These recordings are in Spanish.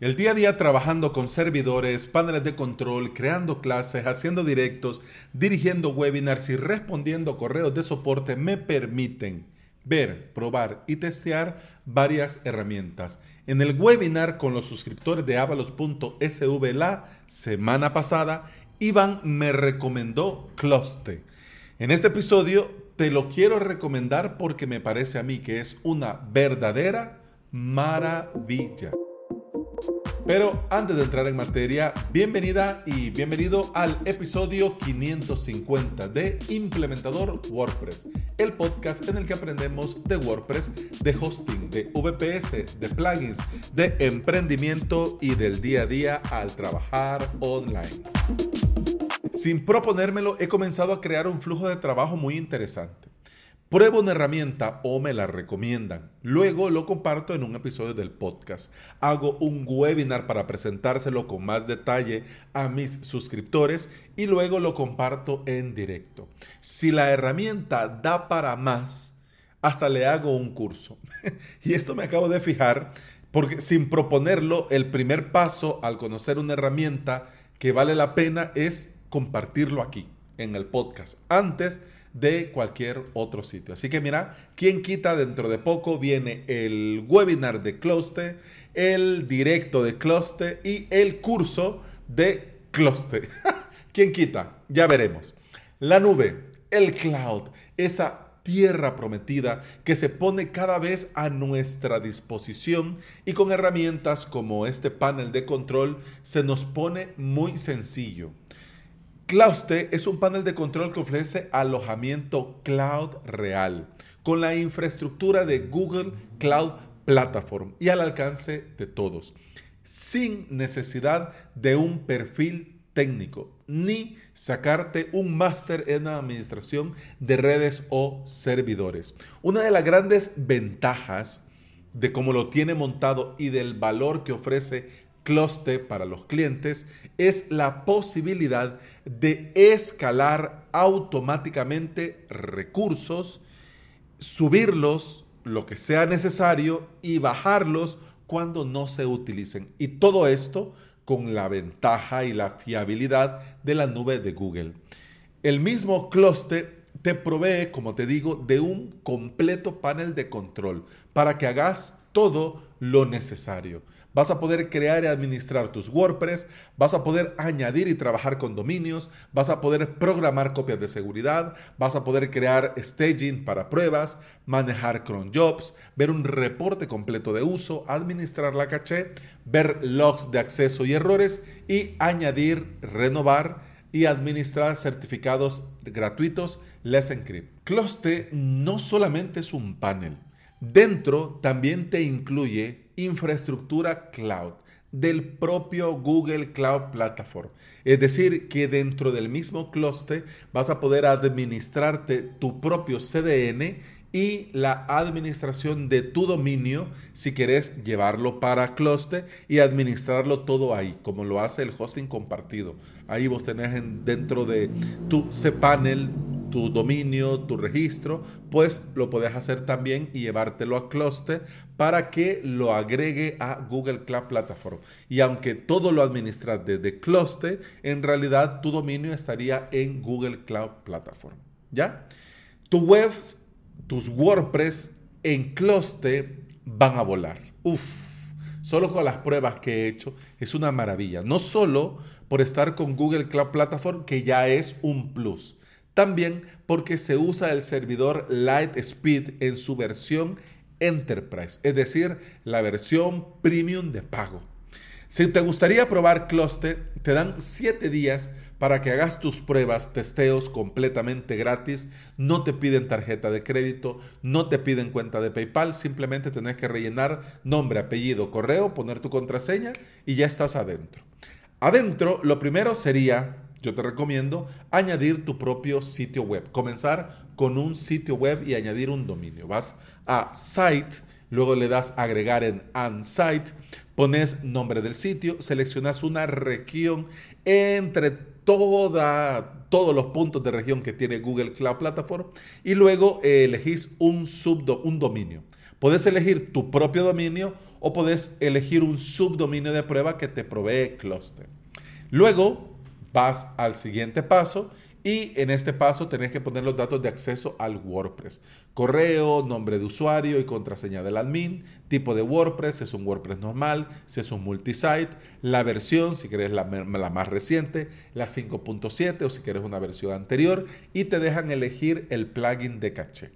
El día a día trabajando con servidores, paneles de control, creando clases, haciendo directos, dirigiendo webinars y respondiendo correos de soporte me permiten ver, probar y testear varias herramientas. En el webinar con los suscriptores de avalos.sv la semana pasada, Iván me recomendó Closte. En este episodio te lo quiero recomendar porque me parece a mí que es una verdadera maravilla. Pero antes de entrar en materia, bienvenida y bienvenido al episodio 550 de Implementador WordPress, el podcast en el que aprendemos de WordPress, de hosting, de VPS, de plugins, de emprendimiento y del día a día al trabajar online. Sin proponérmelo, he comenzado a crear un flujo de trabajo muy interesante. Pruebo una herramienta o me la recomiendan. Luego lo comparto en un episodio del podcast. Hago un webinar para presentárselo con más detalle a mis suscriptores y luego lo comparto en directo. Si la herramienta da para más, hasta le hago un curso. y esto me acabo de fijar porque sin proponerlo, el primer paso al conocer una herramienta que vale la pena es compartirlo aquí en el podcast. Antes de cualquier otro sitio. Así que mira, quien quita dentro de poco viene el webinar de Closte, el directo de Closte y el curso de Closte. ¿Quién quita? Ya veremos. La nube, el cloud, esa tierra prometida que se pone cada vez a nuestra disposición y con herramientas como este panel de control se nos pone muy sencillo. Clouste es un panel de control que ofrece alojamiento cloud real con la infraestructura de Google Cloud Platform y al alcance de todos, sin necesidad de un perfil técnico ni sacarte un máster en administración de redes o servidores. Una de las grandes ventajas de cómo lo tiene montado y del valor que ofrece Closte para los clientes es la posibilidad de escalar automáticamente recursos, subirlos lo que sea necesario y bajarlos cuando no se utilicen. Y todo esto con la ventaja y la fiabilidad de la nube de Google. El mismo Closte te provee, como te digo, de un completo panel de control para que hagas todo lo necesario. Vas a poder crear y administrar tus WordPress, vas a poder añadir y trabajar con dominios, vas a poder programar copias de seguridad, vas a poder crear staging para pruebas, manejar cron jobs, ver un reporte completo de uso, administrar la caché, ver logs de acceso y errores y añadir, renovar y administrar certificados gratuitos Let's Encrypt. Closte no solamente es un panel, dentro también te incluye infraestructura cloud del propio Google Cloud Platform. Es decir, que dentro del mismo clúster vas a poder administrarte tu propio CDN y la administración de tu dominio si quieres llevarlo para clúster y administrarlo todo ahí, como lo hace el hosting compartido. Ahí vos tenés dentro de tu cPanel tu dominio, tu registro, pues lo puedes hacer también y llevártelo a Cluster para que lo agregue a Google Cloud Platform. Y aunque todo lo administras desde Cluster, en realidad tu dominio estaría en Google Cloud Platform. ¿Ya? Tu webs, tus WordPress en Cluster van a volar. Uf, solo con las pruebas que he hecho es una maravilla. No solo por estar con Google Cloud Platform, que ya es un plus también porque se usa el servidor Lightspeed en su versión Enterprise, es decir, la versión premium de pago. Si te gustaría probar Cluster, te dan 7 días para que hagas tus pruebas, testeos completamente gratis. No te piden tarjeta de crédito, no te piden cuenta de PayPal, simplemente tenés que rellenar nombre, apellido, correo, poner tu contraseña y ya estás adentro. Adentro, lo primero sería yo te recomiendo añadir tu propio sitio web. Comenzar con un sitio web y añadir un dominio. Vas a Site, luego le das agregar en site pones nombre del sitio, seleccionas una región entre todos los puntos de región que tiene Google Cloud Platform y luego elegís un, subdo, un dominio. Puedes elegir tu propio dominio o puedes elegir un subdominio de prueba que te provee Cluster. Luego vas al siguiente paso y en este paso tenés que poner los datos de acceso al WordPress. Correo, nombre de usuario y contraseña del admin, tipo de WordPress, si es un WordPress normal, si es un multisite, la versión, si querés la, más reciente, la 5.7 o si quieres una versión anterior y te dejan elegir el plugin de caché.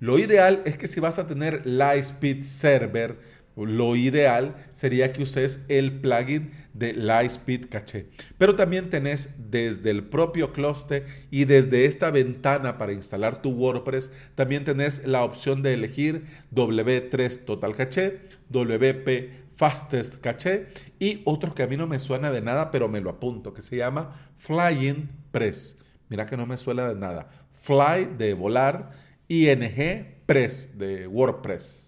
Lo ideal es que si vas a tener Lightspeed Server, lo ideal sería que uses el plugin de Lightspeed Cache. Pero también tenés desde el propio cluster y desde esta ventana para instalar tu WordPress, también tenés la opción de elegir W3 Total Cache, WP Fastest Cache y otro que a mí no me suena de nada, pero me lo apunto, que se llama Flying Press. Mira que no me suena de nada. Fly de volar, ING Press de WordPress.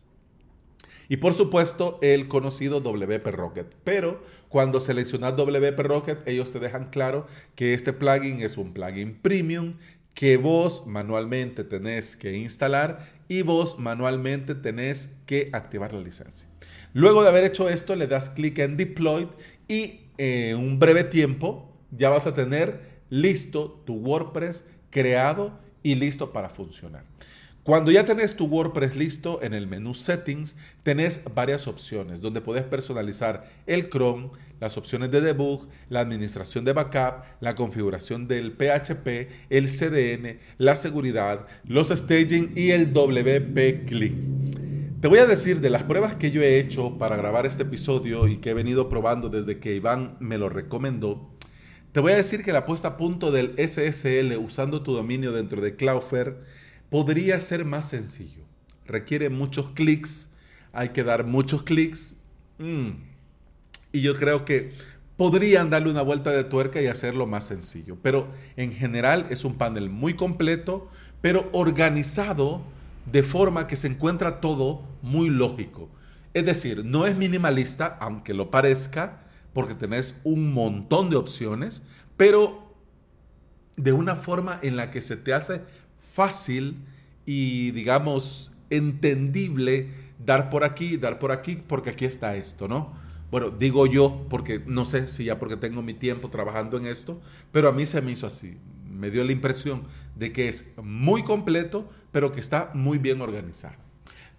Y por supuesto, el conocido WP Rocket. Pero cuando seleccionas WP Rocket, ellos te dejan claro que este plugin es un plugin premium que vos manualmente tenés que instalar y vos manualmente tenés que activar la licencia. Luego de haber hecho esto, le das clic en Deploy y en un breve tiempo ya vas a tener listo tu WordPress creado y listo para funcionar. Cuando ya tenés tu WordPress listo, en el menú Settings tenés varias opciones donde puedes personalizar el Chrome, las opciones de debug, la administración de backup, la configuración del PHP, el CDN, la seguridad, los staging y el WP Click. Te voy a decir de las pruebas que yo he hecho para grabar este episodio y que he venido probando desde que Iván me lo recomendó. Te voy a decir que la puesta a punto del SSL usando tu dominio dentro de Cloudflare podría ser más sencillo. Requiere muchos clics, hay que dar muchos clics. Mm. Y yo creo que podrían darle una vuelta de tuerca y hacerlo más sencillo. Pero en general es un panel muy completo, pero organizado de forma que se encuentra todo muy lógico. Es decir, no es minimalista, aunque lo parezca, porque tenés un montón de opciones, pero de una forma en la que se te hace fácil y, digamos, entendible dar por aquí, dar por aquí, porque aquí está esto, ¿no? Bueno, digo yo, porque no sé si ya porque tengo mi tiempo trabajando en esto, pero a mí se me hizo así. Me dio la impresión de que es muy completo, pero que está muy bien organizado.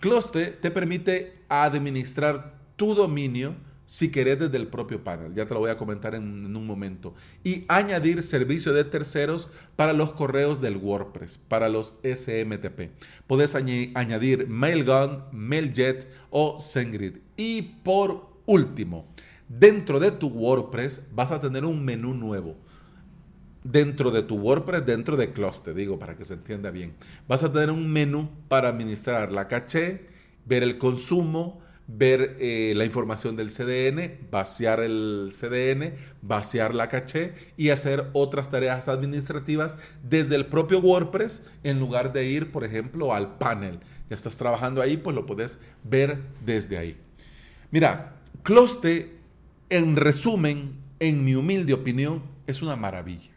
Closte te permite administrar tu dominio si querés desde el propio panel. Ya te lo voy a comentar en, un momento. Y añadir servicio de terceros para los correos del WordPress, para los SMTP. Puedes añadir Mailgun, Mailjet o SendGrid. Y por último, dentro de tu WordPress vas a tener un menú nuevo dentro de tu WordPress, dentro de Cluster, digo, para que se entienda bien. Vas a tener un menú para administrar la caché, ver el consumo, ver eh, la información del CDN, vaciar el CDN, vaciar la caché y hacer otras tareas administrativas desde el propio WordPress en lugar de ir, por ejemplo, al panel. Ya estás trabajando ahí, pues lo puedes ver desde ahí. Mira, Closte, en resumen, en mi humilde opinión, es una maravilla.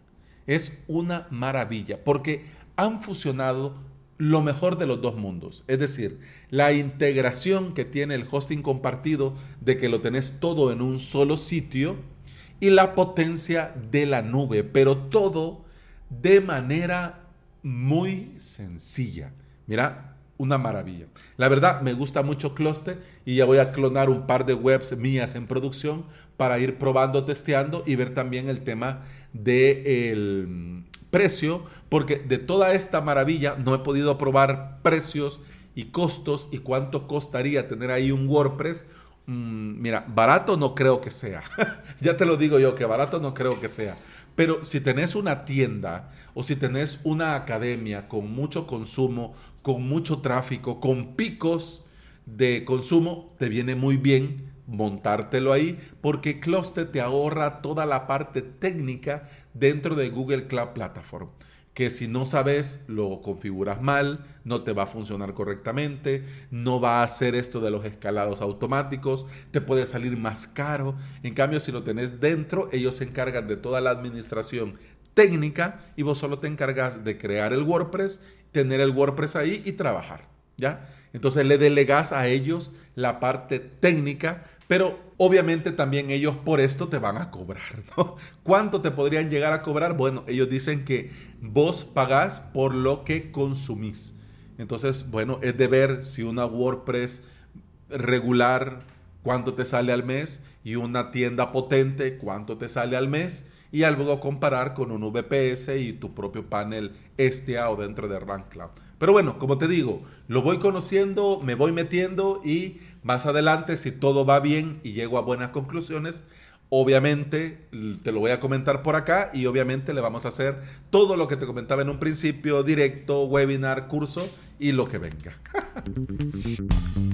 Es una maravilla porque han fusionado lo mejor de los dos mundos. Es decir, la integración que tiene el hosting compartido de que lo tenés todo en un solo sitio y la potencia de la nube, pero todo de manera muy sencilla. Mira, una maravilla. La verdad, me gusta mucho Cluster y ya voy a clonar un par de webs mías en producción para ir probando, testeando y ver también el tema de precio, porque de toda esta maravilla no he podido probar precios y costos y cuánto costaría tener ahí un WordPress. Mm, mira, barato no creo que sea. ya te lo digo yo, que barato no creo que sea. Pero si tenés una tienda o si tenés una academia con mucho consumo, con mucho tráfico, con picos de consumo, te viene muy bien montártelo ahí porque Cluster te ahorra toda la parte técnica dentro de Google Cloud Platform que si no sabes lo configuras mal, no te va a funcionar correctamente, no va a hacer esto de los escalados automáticos, te puede salir más caro. En cambio, si lo tenés dentro, ellos se encargan de toda la administración técnica y vos solo te encargas de crear el WordPress, tener el WordPress ahí y trabajar, ¿ya? Entonces le delegas a ellos la parte técnica, pero obviamente también ellos por esto te van a cobrar. ¿no? ¿Cuánto te podrían llegar a cobrar? Bueno, ellos dicen que vos pagás por lo que consumís. Entonces, bueno, es de ver si una WordPress regular, cuánto te sale al mes, y una tienda potente, cuánto te sale al mes, y luego comparar con un VPS y tu propio panel STA o dentro de Rank. Pero bueno, como te digo, lo voy conociendo, me voy metiendo y más adelante, si todo va bien y llego a buenas conclusiones, obviamente te lo voy a comentar por acá y obviamente le vamos a hacer todo lo que te comentaba en un principio, directo, webinar, curso y lo que venga.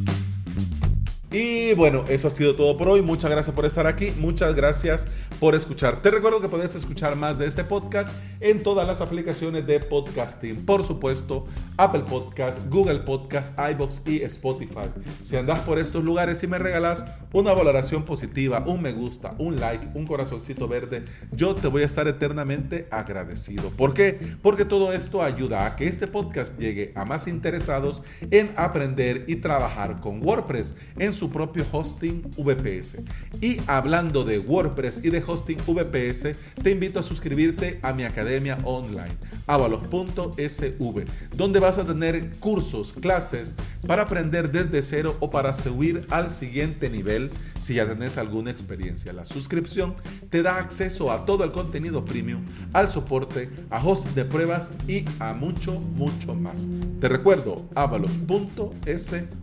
Y bueno, eso ha sido todo por hoy. Muchas gracias por estar aquí. Muchas gracias por escuchar. Te recuerdo que puedes escuchar más de este podcast en todas las aplicaciones de podcasting. Por supuesto, Apple Podcast, Google Podcast, iBox y Spotify. Si andas por estos lugares y me regalas una valoración positiva, un me gusta, un like, un corazoncito verde, yo te voy a estar eternamente agradecido. ¿Por qué? Porque todo esto ayuda a que este podcast llegue a más interesados en aprender y trabajar con WordPress en su propio hosting VPS. Y hablando de WordPress y de hosting VPS, te invito a suscribirte a mi academia online, avalos.sv, donde vas a tener cursos, clases para aprender desde cero o para subir al siguiente nivel si ya tenés alguna experiencia. La suscripción te da acceso a todo el contenido premium, al soporte, a host de pruebas y a mucho, mucho más. Te recuerdo, avalos.sv.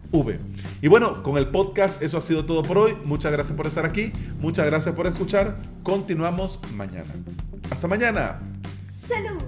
Y bueno, con el podcast eso ha sido todo por hoy. Muchas gracias por estar aquí. Muchas gracias por escuchar. Continuamos mañana. Hasta mañana. Salud.